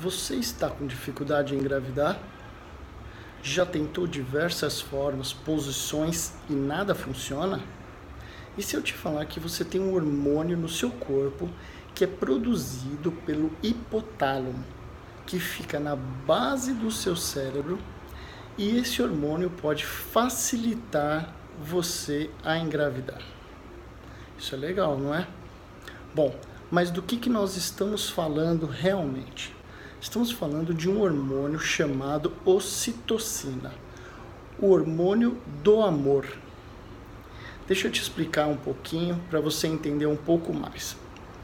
Você está com dificuldade em engravidar? Já tentou diversas formas, posições e nada funciona? E se eu te falar que você tem um hormônio no seu corpo que é produzido pelo hipotálamo, que fica na base do seu cérebro, e esse hormônio pode facilitar você a engravidar? Isso é legal, não é? Bom, mas do que, que nós estamos falando realmente? Estamos falando de um hormônio chamado ocitocina, o hormônio do amor. Deixa eu te explicar um pouquinho para você entender um pouco mais.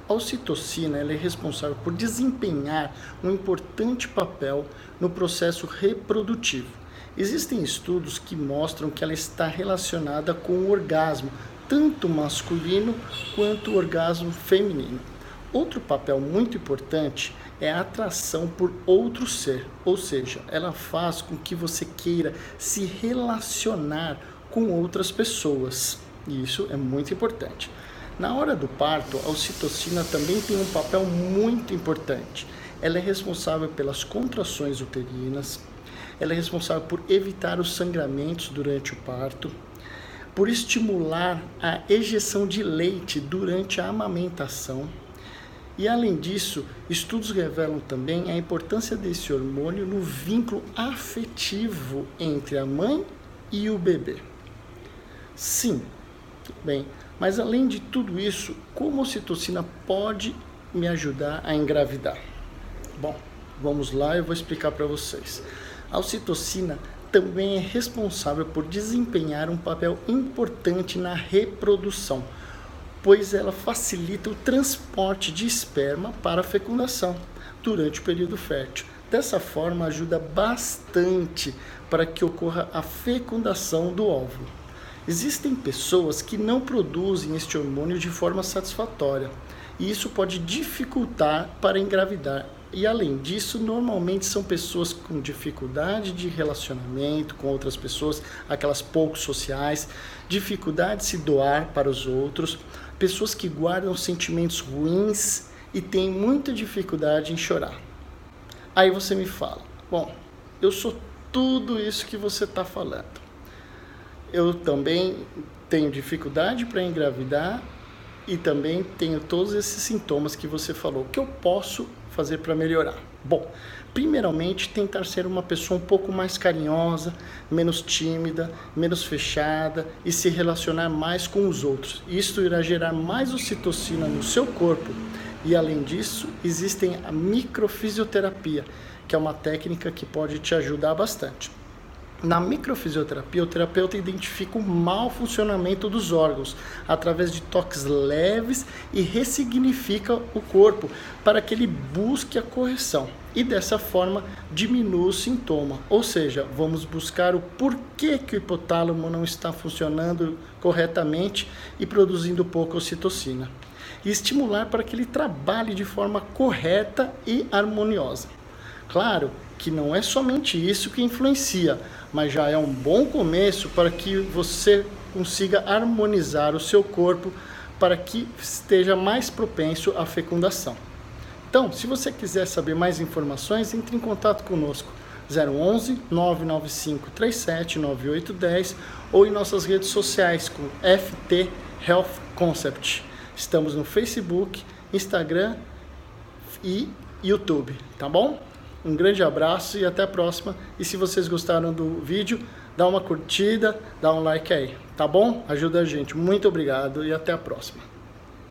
A ocitocina é responsável por desempenhar um importante papel no processo reprodutivo. Existem estudos que mostram que ela está relacionada com o orgasmo, tanto masculino quanto o orgasmo feminino. Outro papel muito importante é a atração por outro ser, ou seja, ela faz com que você queira se relacionar com outras pessoas. E isso é muito importante. Na hora do parto, a ocitocina também tem um papel muito importante. Ela é responsável pelas contrações uterinas, ela é responsável por evitar os sangramentos durante o parto, por estimular a ejeção de leite durante a amamentação e além disso, estudos revelam também a importância desse hormônio no vínculo afetivo entre a mãe e o bebê. Sim, bem, mas além de tudo isso, como a ocitocina pode me ajudar a engravidar? Bom, vamos lá, eu vou explicar para vocês. A ocitocina também é responsável por desempenhar um papel importante na reprodução pois ela facilita o transporte de esperma para a fecundação durante o período fértil. Dessa forma, ajuda bastante para que ocorra a fecundação do óvulo. Existem pessoas que não produzem este hormônio de forma satisfatória, e isso pode dificultar para engravidar. E além disso, normalmente são pessoas com dificuldade de relacionamento com outras pessoas, aquelas pouco sociais, dificuldade de se doar para os outros, pessoas que guardam sentimentos ruins e têm muita dificuldade em chorar. Aí você me fala: Bom, eu sou tudo isso que você está falando. Eu também tenho dificuldade para engravidar e também tenho todos esses sintomas que você falou. O que eu posso fazer para melhorar? Bom, primeiramente tentar ser uma pessoa um pouco mais carinhosa, menos tímida, menos fechada e se relacionar mais com os outros. Isto irá gerar mais ocitocina no seu corpo. E além disso, existem a microfisioterapia, que é uma técnica que pode te ajudar bastante. Na microfisioterapia, o terapeuta identifica o mau funcionamento dos órgãos através de toques leves e ressignifica o corpo para que ele busque a correção e dessa forma diminua o sintoma. Ou seja, vamos buscar o porquê que o hipotálamo não está funcionando corretamente e produzindo pouca ocitocina e estimular para que ele trabalhe de forma correta e harmoniosa. Claro que não é somente isso que influencia, mas já é um bom começo para que você consiga harmonizar o seu corpo para que esteja mais propenso à fecundação. Então, se você quiser saber mais informações, entre em contato conosco 011 995 37 9810 ou em nossas redes sociais com FT Health Concept. Estamos no Facebook, Instagram e YouTube, tá bom? Um grande abraço e até a próxima. E se vocês gostaram do vídeo, dá uma curtida, dá um like aí, tá bom? Ajuda a gente. Muito obrigado e até a próxima.